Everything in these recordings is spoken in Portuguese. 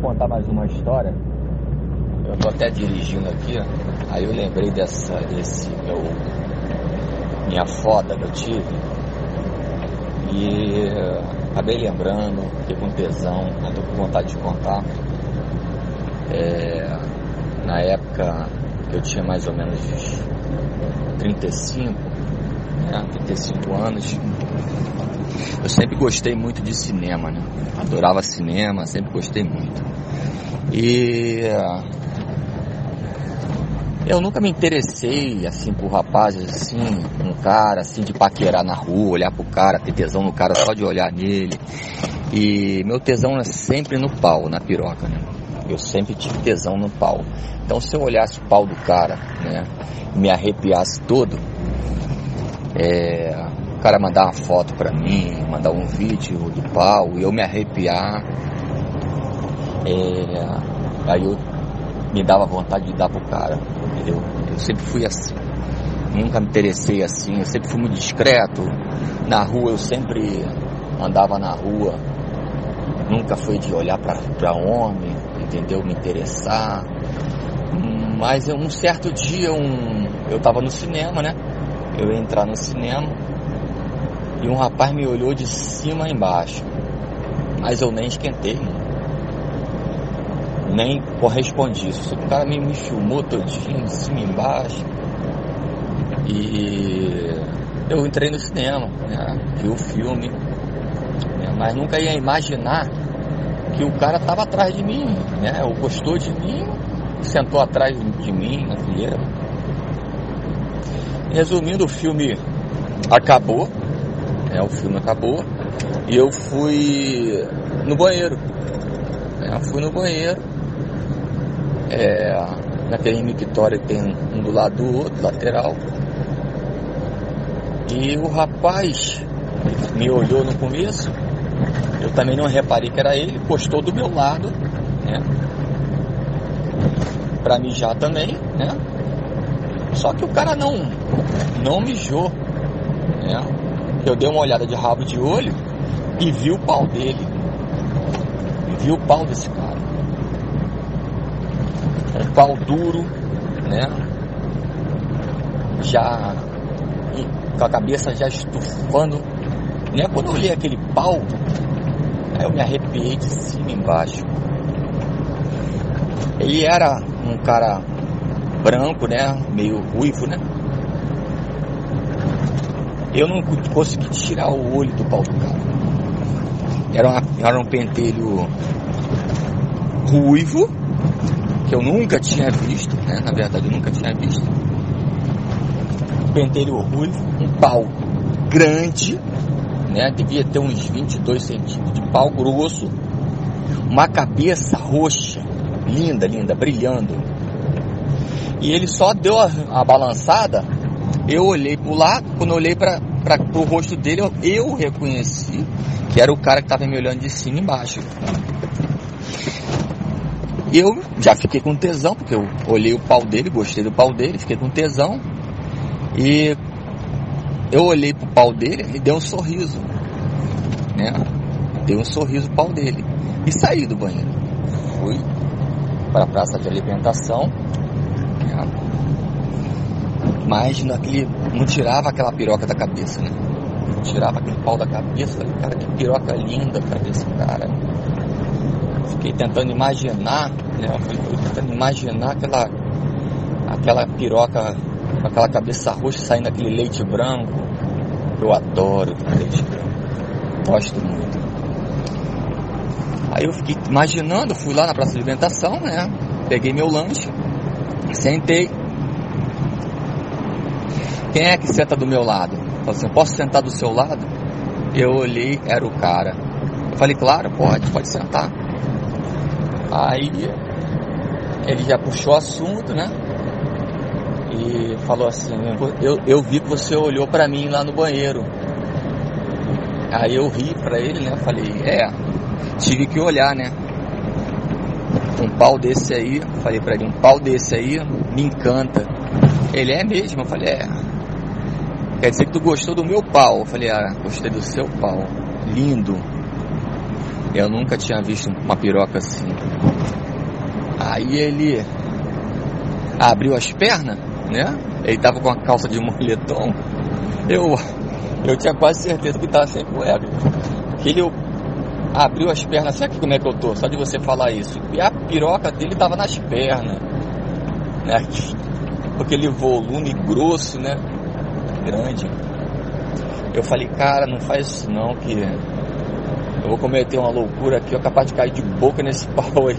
vou contar mais uma história. Eu tô até dirigindo aqui, aí eu lembrei dessa, desse meu minha foda que eu tive. E acabei lembrando, fiquei com tesão, tô com vontade de contar. É, na época eu tinha mais ou menos 35, né, 35 anos, eu sempre gostei muito de cinema, né? Adorava cinema, sempre gostei muito. E eu nunca me interessei assim por rapazes assim, um cara assim de paquerar na rua, olhar pro cara, ter tesão no cara só de olhar nele. E meu tesão é sempre no pau, na piroca, né? Eu sempre tive tesão no pau. Então se eu olhasse o pau do cara, né, me arrepiasse todo, é, o cara mandar uma foto pra mim, mandar um vídeo do pau e eu me arrepiar, é, aí eu me dava vontade de dar pro cara, entendeu? Eu sempre fui assim. Nunca me interessei assim, eu sempre fui muito discreto. Na rua eu sempre andava na rua, nunca foi de olhar para homem, entendeu? Me interessar. Mas um certo dia um, eu tava no cinema, né? Eu ia entrar no cinema e um rapaz me olhou de cima a embaixo. Mas eu nem esquentei, nem correspondi. O cara me, filmou todinho, de cima e embaixo. E eu entrei no cinema, né? vi o filme, né? mas nunca ia imaginar que o cara estava atrás de mim, né? Ou gostou de mim, sentou atrás de mim na fileira. Resumindo, o filme acabou, né, o filme acabou e eu fui no banheiro. Né, fui no banheiro. É, naquele mictório tem um do lado do outro, lateral. E o rapaz me olhou no começo. Eu também não reparei que era ele, postou do meu lado, né? Pra mijar também, né? Só que o cara não, não mijou, né? eu dei uma olhada de rabo de olho e vi o pau dele. Vi o pau desse cara. Um pau duro, né? Já com a cabeça já estufando. Né? Quando eu olhei aquele pau, eu me arrepiei de cima e embaixo. Ele era um cara branco, né? Meio ruivo, né? eu não consegui tirar o olho do pau do cara. Era, uma, era um pentelho ruivo, que eu nunca tinha visto, né? Na verdade, eu nunca tinha visto. Um pentelho ruivo, um pau grande, né? Devia ter uns 22 centímetros de pau grosso, uma cabeça roxa, linda, linda, brilhando. E ele só deu a, a balançada eu olhei pro lado, quando eu olhei para o rosto dele, eu, eu reconheci que era o cara que estava me olhando de cima e embaixo. Eu já fiquei com tesão, porque eu olhei o pau dele, gostei do pau dele, fiquei com tesão. E eu olhei pro pau dele e deu um sorriso. Né? Deu um sorriso o pau dele. E saí do banheiro. Fui para a praça de alimentação. Né? Mas naquele, não tirava aquela piroca da cabeça, né? Não tirava aquele pau da cabeça. Cara, que piroca linda pra esse cara. Fiquei tentando imaginar, né? Fui tentando imaginar aquela, aquela piroca com aquela cabeça roxa saindo aquele leite branco. Eu adoro leite branco. Gosto muito. Aí eu fiquei imaginando, fui lá na praça de alimentação, né? Peguei meu lanche, sentei, quem é que senta do meu lado? Falei assim, posso sentar do seu lado? Eu olhei, era o cara. Eu falei, claro, pode, pode sentar. Aí ele já puxou o assunto, né? E falou assim, eu, eu vi que você olhou para mim lá no banheiro. Aí eu ri pra ele, né? Falei, é, tive que olhar, né? Um pau desse aí, falei pra ele, um pau desse aí me encanta. Ele é mesmo, eu falei, é, Quer dizer que tu gostou do meu pau? Eu falei, ah, gostei do seu pau. Lindo. Eu nunca tinha visto uma piroca assim. Aí ele abriu as pernas, né? Ele tava com a calça de moletom. Eu, eu tinha quase certeza que tava sem cueca. Que ele abriu as pernas, sabe como é que eu tô? Só de você falar isso. E a piroca dele tava nas pernas. Né? Aquele volume grosso, né? Grande. Eu falei, cara, não faz isso não, que eu vou cometer uma loucura aqui, eu capaz de cair de boca nesse pau aí,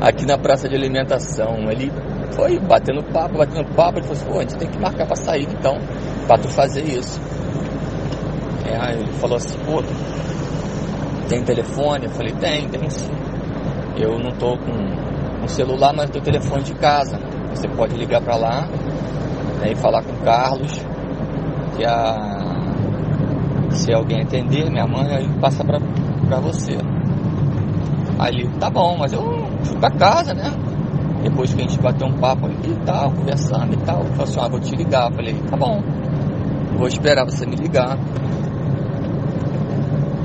aqui na praça de alimentação. Ele foi batendo papo, batendo papo, ele falou assim, pô, a gente tem que marcar pra sair então, pra tu fazer isso. É, ele falou assim, pô, tem telefone? Eu falei, tem, tem sim. Eu não tô com um celular, mas tenho telefone de casa. Você pode ligar pra lá né, e falar com o Carlos, que a se alguém atender, minha mãe, aí passa pra, pra você. Aí tá bom, mas eu fui pra casa, né? Depois que a gente bateu um papo e tal, conversando e tal, ele falou assim, ah, vou te ligar. Eu falei, tá bom, vou esperar você me ligar.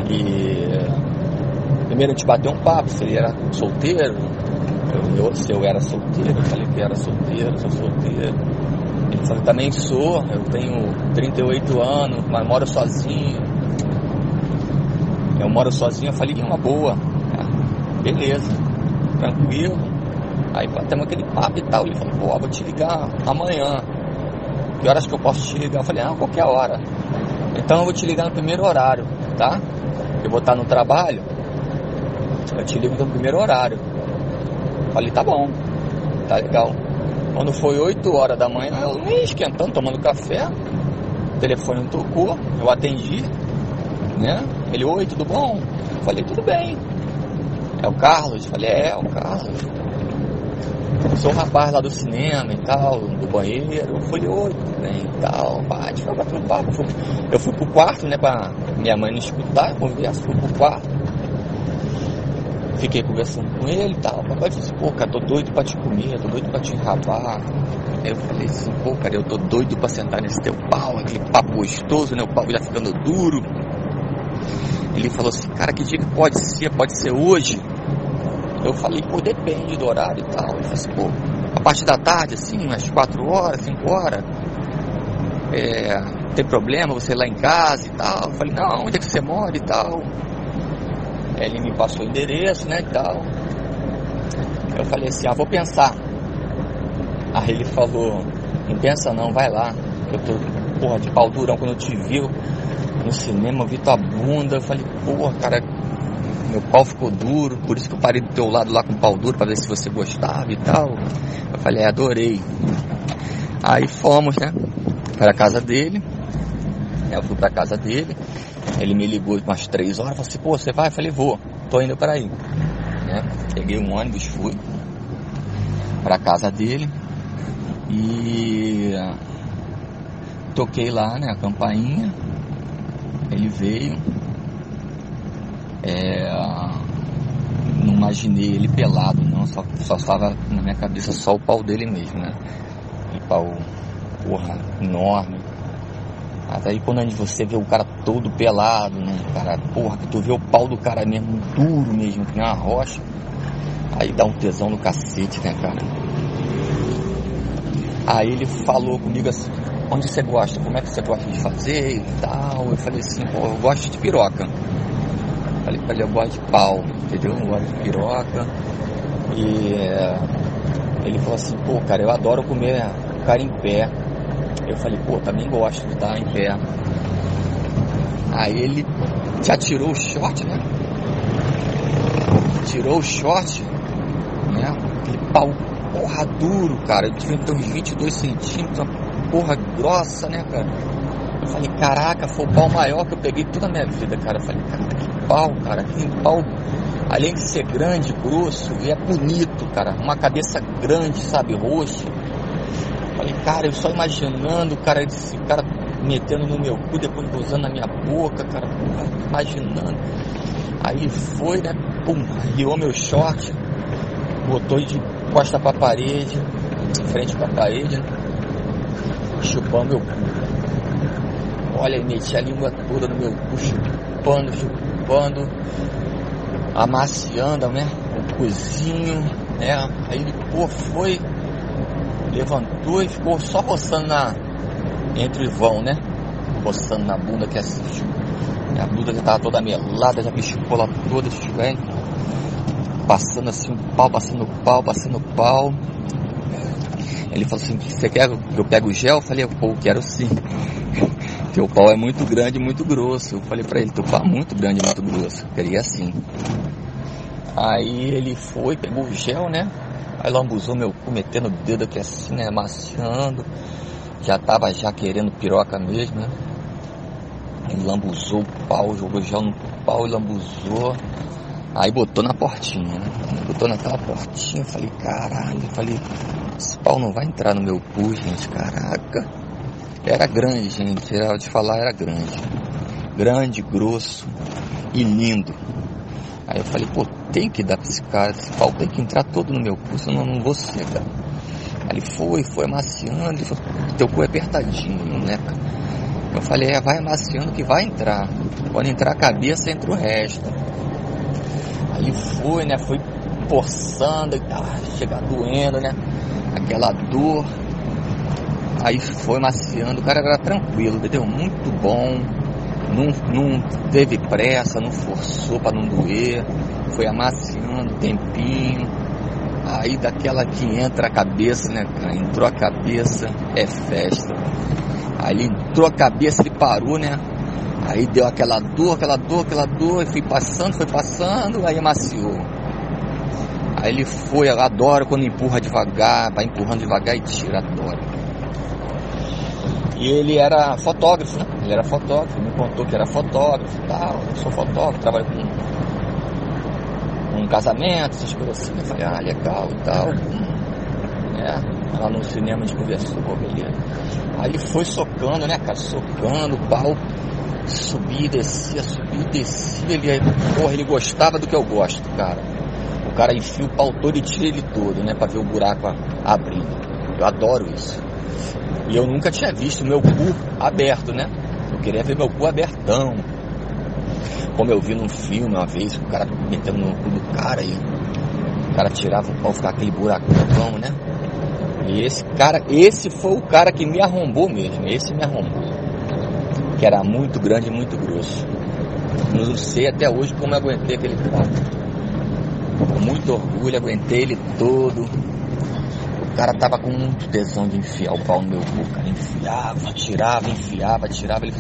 E primeiro a gente bateu um papo, se ele era solteiro, eu, eu, se eu era solteiro, eu falei que era solteiro, sou solteiro. Ele falou, também sou, eu tenho 38 anos, mas moro sozinho. Eu moro sozinho, eu falei, uma boa. beleza, tranquilo. Aí batemos aquele papo e tal. Ele falou, vou te ligar amanhã. Que horas que eu posso te ligar? Eu falei, ah, qualquer hora. Então eu vou te ligar no primeiro horário, tá? Eu vou estar no trabalho, eu te ligo no primeiro horário. Falei, tá bom, tá legal. Quando foi 8 horas da manhã, eu nem esquentando, tomando café. O telefone não tocou, eu atendi, né? Ele, oi, tudo bom? Falei, tudo bem. É o Carlos? Falei, é, é o Carlos. Sou o rapaz lá do cinema e tal, do banheiro. Eu falei, bem e tal. Bate, foi batendo papo. Eu fui pro quarto, né, pra minha mãe não escutar, eu fui pro quarto. Fiquei conversando com ele e tal. O papai disse, pô, cara, tô doido pra te comer, tô doido pra te enrabar. Aí eu falei assim, pô, cara, eu tô doido pra sentar nesse teu pau, aquele papo gostoso, né? O pau já ficando duro. Ele falou assim, cara, que dia que pode ser? Pode ser hoje? Eu falei, pô, depende do horário e tal. Ele falou assim, pô, a partir da tarde, assim, umas 4 horas, 5 horas, é, tem problema você ir lá em casa e tal? Eu falei, não, onde é que você mora e tal? Ele me passou o endereço, né, e tal. Eu falei assim, ah, vou pensar. Aí ele falou, não pensa não, vai lá. Eu tô, porra, de pau durão quando eu te vi no cinema, eu vi tua bunda. Eu falei, porra, cara, meu pau ficou duro, por isso que eu parei do teu lado lá com o pau duro para ver se você gostava e tal. Eu falei, é, adorei. Aí fomos, né, para a casa dele. Eu fui para a casa dele. Ele me ligou umas três horas, falou assim, pô, você vai? Eu falei, vou, tô indo para aí. Né? Peguei um ônibus, fui para casa dele e toquei lá, né, a campainha. Ele veio. É, não imaginei ele pelado, não, só, só estava na minha cabeça só o pau dele mesmo, né? E pau, porra, enorme mas aí quando você vê o cara todo pelado, né? Cara, porra, que tu vê o pau do cara mesmo duro mesmo, que nem uma rocha. Aí dá um tesão no cacete, né, cara? Aí ele falou comigo assim, onde você gosta? Como é que você gosta de fazer e tal? Eu falei assim, pô, eu gosto de piroca. Falei pra ele, eu gosto de pau, entendeu? Eu gosto de piroca. E é, ele falou assim, pô, cara, eu adoro comer cara em pé. Eu falei, pô, também gosto de estar em pé. Aí ele já tirou o short, né? Tirou o short, né? Aquele pau porra duro, cara. Ele devia ter uns 22 centímetros, uma porra grossa, né, cara? Eu falei, caraca, foi o pau maior que eu peguei toda a minha vida, cara. Eu falei, caraca, que pau, cara. Que pau, além de ser grande, grosso, e é bonito, cara. Uma cabeça grande, sabe, roxa Falei, cara, eu só imaginando cara, esse cara metendo no meu cu, depois usando na minha boca, cara, imaginando. Aí foi, né? Pum, riou meu short, botou de costa pra parede, frente pra parede, né? chupando meu cu. Olha, meti a língua toda no meu cu, chupando, chupando. Amaciando, né? O cozinho, né? Aí ele, pô, foi, levantou e ficou só roçando na, entre vão, né? Roçando na bunda que assistiu. A bunda já tava toda melada, já bichou lá toda, estiver passando assim um pau, passando pau, passando pau. Ele falou assim, você quer que eu pegue o gel? Eu falei, pô, quero sim. Teu pau é muito grande, muito grosso. Eu falei pra ele, teu pau é muito grande, muito grosso. Eu queria assim. Aí ele foi, pegou o gel, né? Aí lambuzou meu cu, metendo o dedo aqui assim, né? Amaciando. Já tava já querendo piroca mesmo, né? Ele lambuzou o pau, jogou gel no pau e lambuzou. Aí botou na portinha, né? Botou naquela portinha, falei, caralho, falei, esse pau não vai entrar no meu cu, gente, caraca. Era grande, gente, era de falar, era grande. Grande, grosso e lindo. Aí eu falei, pô, tem que dar pra esse cara, esse pau tem que entrar todo no meu cu, senão eu não vou ser, cara. Aí ele foi, foi amaciando, ele falou, teu cu é apertadinho, né, cara? Eu falei, é, vai amaciando que vai entrar. Quando entrar a cabeça, entra o resto. Aí foi, né? Foi forçando, ah, chegar doendo, né? Aquela dor. Aí foi maciando, o cara era tranquilo, entendeu? Muito bom. Não, não teve pressa, não forçou para não doer. Foi amaciando tempinho. Aí daquela que entra a cabeça, né? Entrou a cabeça, é festa. Aí entrou a cabeça, ele parou, né? Aí deu aquela dor, aquela dor, aquela dor, e fui passando, foi passando, aí amaciou. Aí ele foi, eu adoro quando empurra devagar, vai empurrando devagar e tira, adoro. E ele era fotógrafo, né? Ele era fotógrafo, me contou que era fotógrafo e tal. Eu sou fotógrafo, trabalho com um casamento, essas coisas assim. Eu falei, ah, legal e tal. É, lá no cinema a gente conversou, beleza. Aí foi socando, né, cara? Socando, pau subia descia, subia descia. Ele, porra, ele gostava do que eu gosto, cara. O cara enfia o pau todo e tira ele todo, né? Pra ver o buraco abrindo. Eu adoro isso. E eu nunca tinha visto meu cu aberto, né? Eu queria ver meu cu abertão. Como eu vi num filme uma vez, o cara metendo no cu do cara e o cara tirava o pau, ficava aquele buracão, né? E esse cara, esse foi o cara que me arrombou mesmo. Esse me arrombou que era muito grande e muito grosso. Não sei até hoje como eu aguentei aquele prato. Com muito orgulho, aguentei ele todo. O cara tava com muito tesão de enfiar o pau no meu cu, cara. Enfiava, tirava, enfiava, tirava. Ele...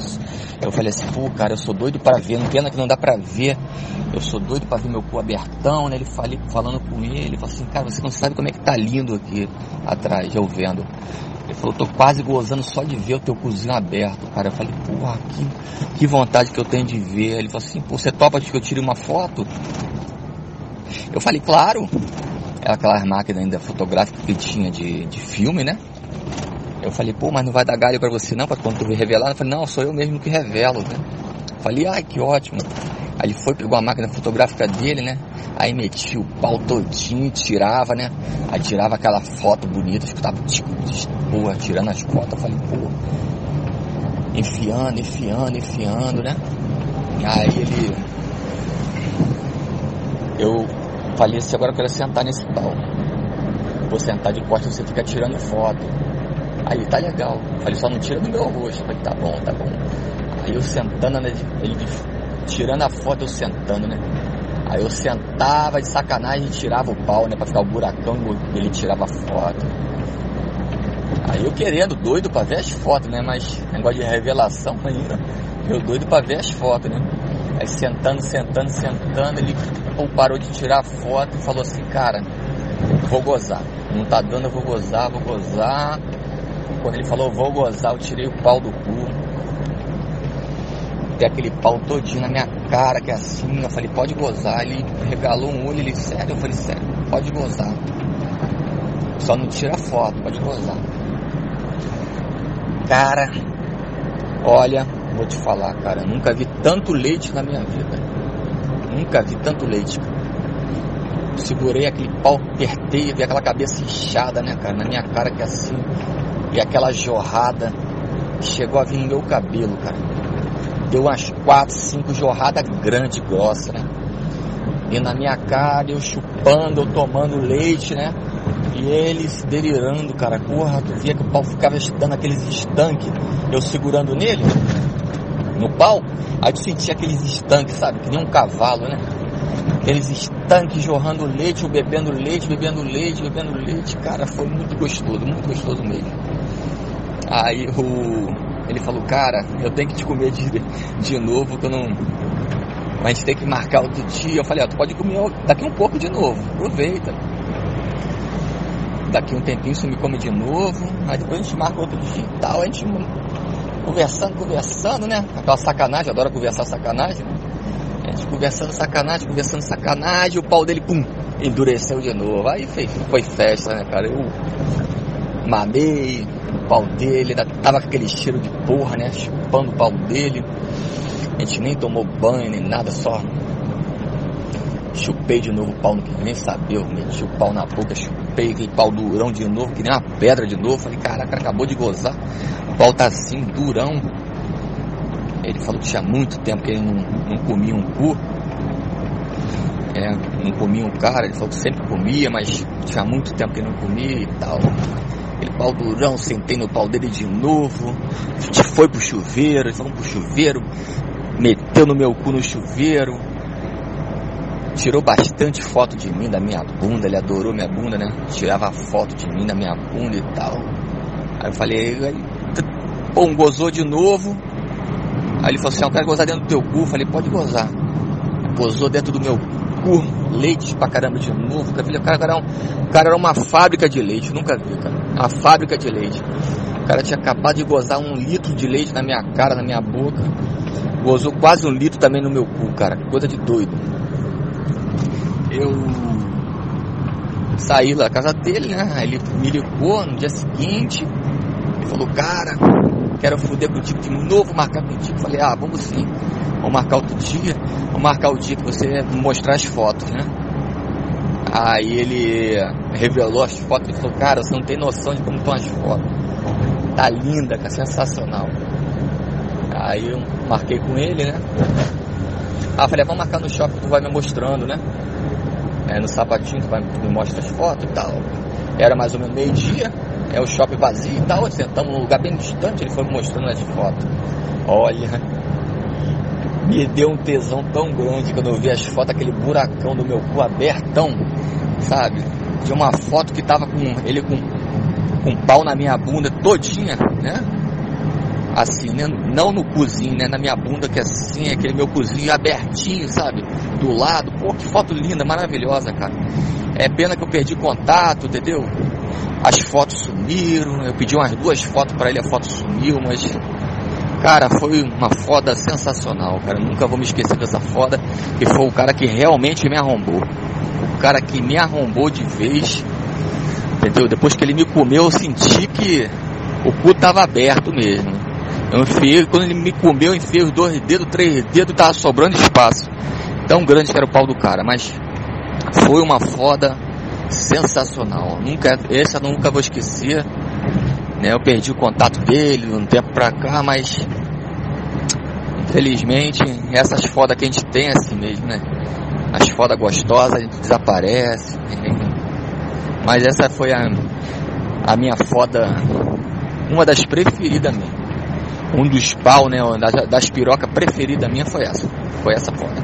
Eu falei assim, pô, cara, eu sou doido para ver. Não pena que não dá pra ver. Eu sou doido para ver meu cu abertão, né? Ele falei, falando com ele, ele falou assim, cara, você não sabe como é que tá lindo aqui atrás, eu vendo. Ele falou, tô quase gozando só de ver o teu cozinho aberto, cara. Eu falei, porra, que, que vontade que eu tenho de ver. Ele falou assim, pô, você topa que eu tire uma foto? Eu falei, claro. Aquelas máquinas ainda fotográficas que tinha de, de filme, né? Eu falei, pô, mas não vai dar galho pra você não, pra quando tu revelar? Eu falei, não, sou eu mesmo que revelo, né? Falei, ai, que ótimo. Aí ele foi, pegou a máquina fotográfica dele, né? Aí metia o pau todinho, tirava, né? Aí tirava aquela foto bonita, escutava, tipo, porra, tirando as fotos. Eu falei, pô, enfiando, enfiando, enfiando, né? E aí ele. Eu falei assim, agora eu quero sentar nesse pau. Vou sentar de costas, você fica tirando foto. Aí, tá legal. Falei, só não tira do meu rosto. Falei, tá bom, tá bom. Aí eu sentando, né, ele tirando a foto, eu sentando, né? Aí eu sentava de sacanagem e tirava o pau, né? Pra ficar o buracão ele tirava a foto. Aí eu querendo, doido pra ver as fotos, né? Mas negócio de revelação ainda. Eu doido pra ver as fotos, né? Aí sentando, sentando, sentando, ele ou parou de tirar a foto e falou assim, cara, vou gozar. Não tá dando, eu vou gozar, vou gozar. Quando ele falou vou gozar, eu tirei o pau do cu ter aquele pau todinho na minha cara, que é assim. Eu falei, pode gozar. Ele regalou um olho, ele, sério? Eu falei, sério, pode gozar. Só não tira foto, pode gozar. Cara, olha, vou te falar, cara, nunca vi tanto leite na minha vida. Nunca vi tanto leite. Segurei aquele pau, apertei, vi aquela cabeça inchada, né, cara, na minha cara que é assim. E aquela jorrada que chegou a vir no meu cabelo, cara deu umas quatro, cinco jorradas grandes, grossa, né? E na minha cara, eu chupando, eu tomando leite, né? E ele se delirando, cara. Porra, tu via que o pau ficava dando aqueles estanques, eu segurando nele, no pau. Aí tu sentia aqueles estanques, sabe? Que nem um cavalo, né? Aqueles estanques jorrando leite, bebendo leite, bebendo leite, bebendo leite. Cara, foi muito gostoso, muito gostoso mesmo. Aí o, ele falou, cara, eu tenho que te comer de, de novo, que eu não. A gente tem que marcar outro dia. Eu falei, ó, tu pode comer daqui um pouco de novo, aproveita. Daqui um tempinho você me come de novo, aí depois a gente marca outro dia e tal, a gente conversando, conversando, né? Aquela sacanagem, adora conversar sacanagem, né? A gente conversando sacanagem, conversando sacanagem, o pau dele, pum, endureceu de novo. Aí foi, foi festa, né, cara? Eu mamei o pau dele, ainda tava com aquele cheiro de porra, né? Chupando o pau dele. A gente nem tomou banho nem nada, só chupei de novo o pau, nem saber. Eu meti o pau na boca, chupei aquele pau durão de novo, que nem uma pedra de novo. Falei, caraca, acabou de gozar. O assim, durão. Ele falou que tinha muito tempo que ele não, não comia um cu. É, não comia um cara, ele falou que sempre comia, mas tinha muito tempo que ele não comia e tal. Aquele pau durão, sentei no pau dele de novo. A gente foi pro chuveiro, eles foram pro chuveiro, meteu no meu cu no chuveiro, tirou bastante foto de mim, da minha bunda, ele adorou minha bunda, né? Tirava foto de mim, da minha bunda e tal. Aí eu falei, pô, gozou de novo. Aí ele falou assim, ah, eu quero gozar dentro do teu cu. Eu falei, pode gozar. Gozou dentro do meu cu, leite pra caramba de novo. O cara, era, um, o cara era uma fábrica de leite, nunca vi, cara. Uma fábrica de leite. O cara tinha acabado de gozar um litro de leite na minha cara, na minha boca. Gozou quase um litro também no meu cu, cara. Coisa de doido. Eu saí da casa dele, né? Ele me ligou no dia seguinte. Ele falou, cara, quero foder contigo de novo, marcar contigo. Falei, ah, vamos sim. Vamos marcar outro dia. Vamos marcar o dia que você mostrar as fotos, né? Aí ele revelou as fotos e falou, cara, você não tem noção de como estão as fotos. Tá linda, cara, sensacional. Aí eu marquei com ele, né? Ah, falei, vamos marcar no shopping, tu vai me mostrando, né? É, no sapatinho, tu, vai, tu me mostra as fotos e tal. Era mais ou menos meio-dia, é o shopping vazio e tal, sentamos num lugar bem distante, ele foi me mostrando as fotos. Olha, me deu um tesão tão grande quando eu vi as fotos, aquele buracão do meu cu abertão, sabe? De uma foto que tava com ele com, com pau na minha bunda todinha, né? Assim, né? não no cozinho, né? Na minha bunda, que é assim, aquele meu cozinho abertinho, sabe? Do lado. Pô, que foto linda, maravilhosa, cara. É pena que eu perdi contato, entendeu? As fotos sumiram, eu pedi umas duas fotos para ele, a foto sumiu, mas Cara, foi uma foda sensacional, cara. Nunca vou me esquecer dessa foda, que foi o cara que realmente me arrombou. O cara que me arrombou de vez. Entendeu? Depois que ele me comeu, eu senti que o cu tava aberto mesmo. Eu enfiei, quando ele me comeu, eu enfiei os dois dedos, três dedos, tava sobrando espaço. Tão grande que era o pau do cara, mas foi uma foda sensacional. Nunca, essa nunca vou esquecer. Né? Eu perdi o contato dele um tempo pra cá, mas infelizmente essas fodas que a gente tem é assim mesmo, né? As fodas gostosas a gente desaparece. Mas essa foi a, a minha foda, uma das preferidas minha. Um dos pau, né? Das, das pirocas preferidas minha foi essa. Foi essa foda.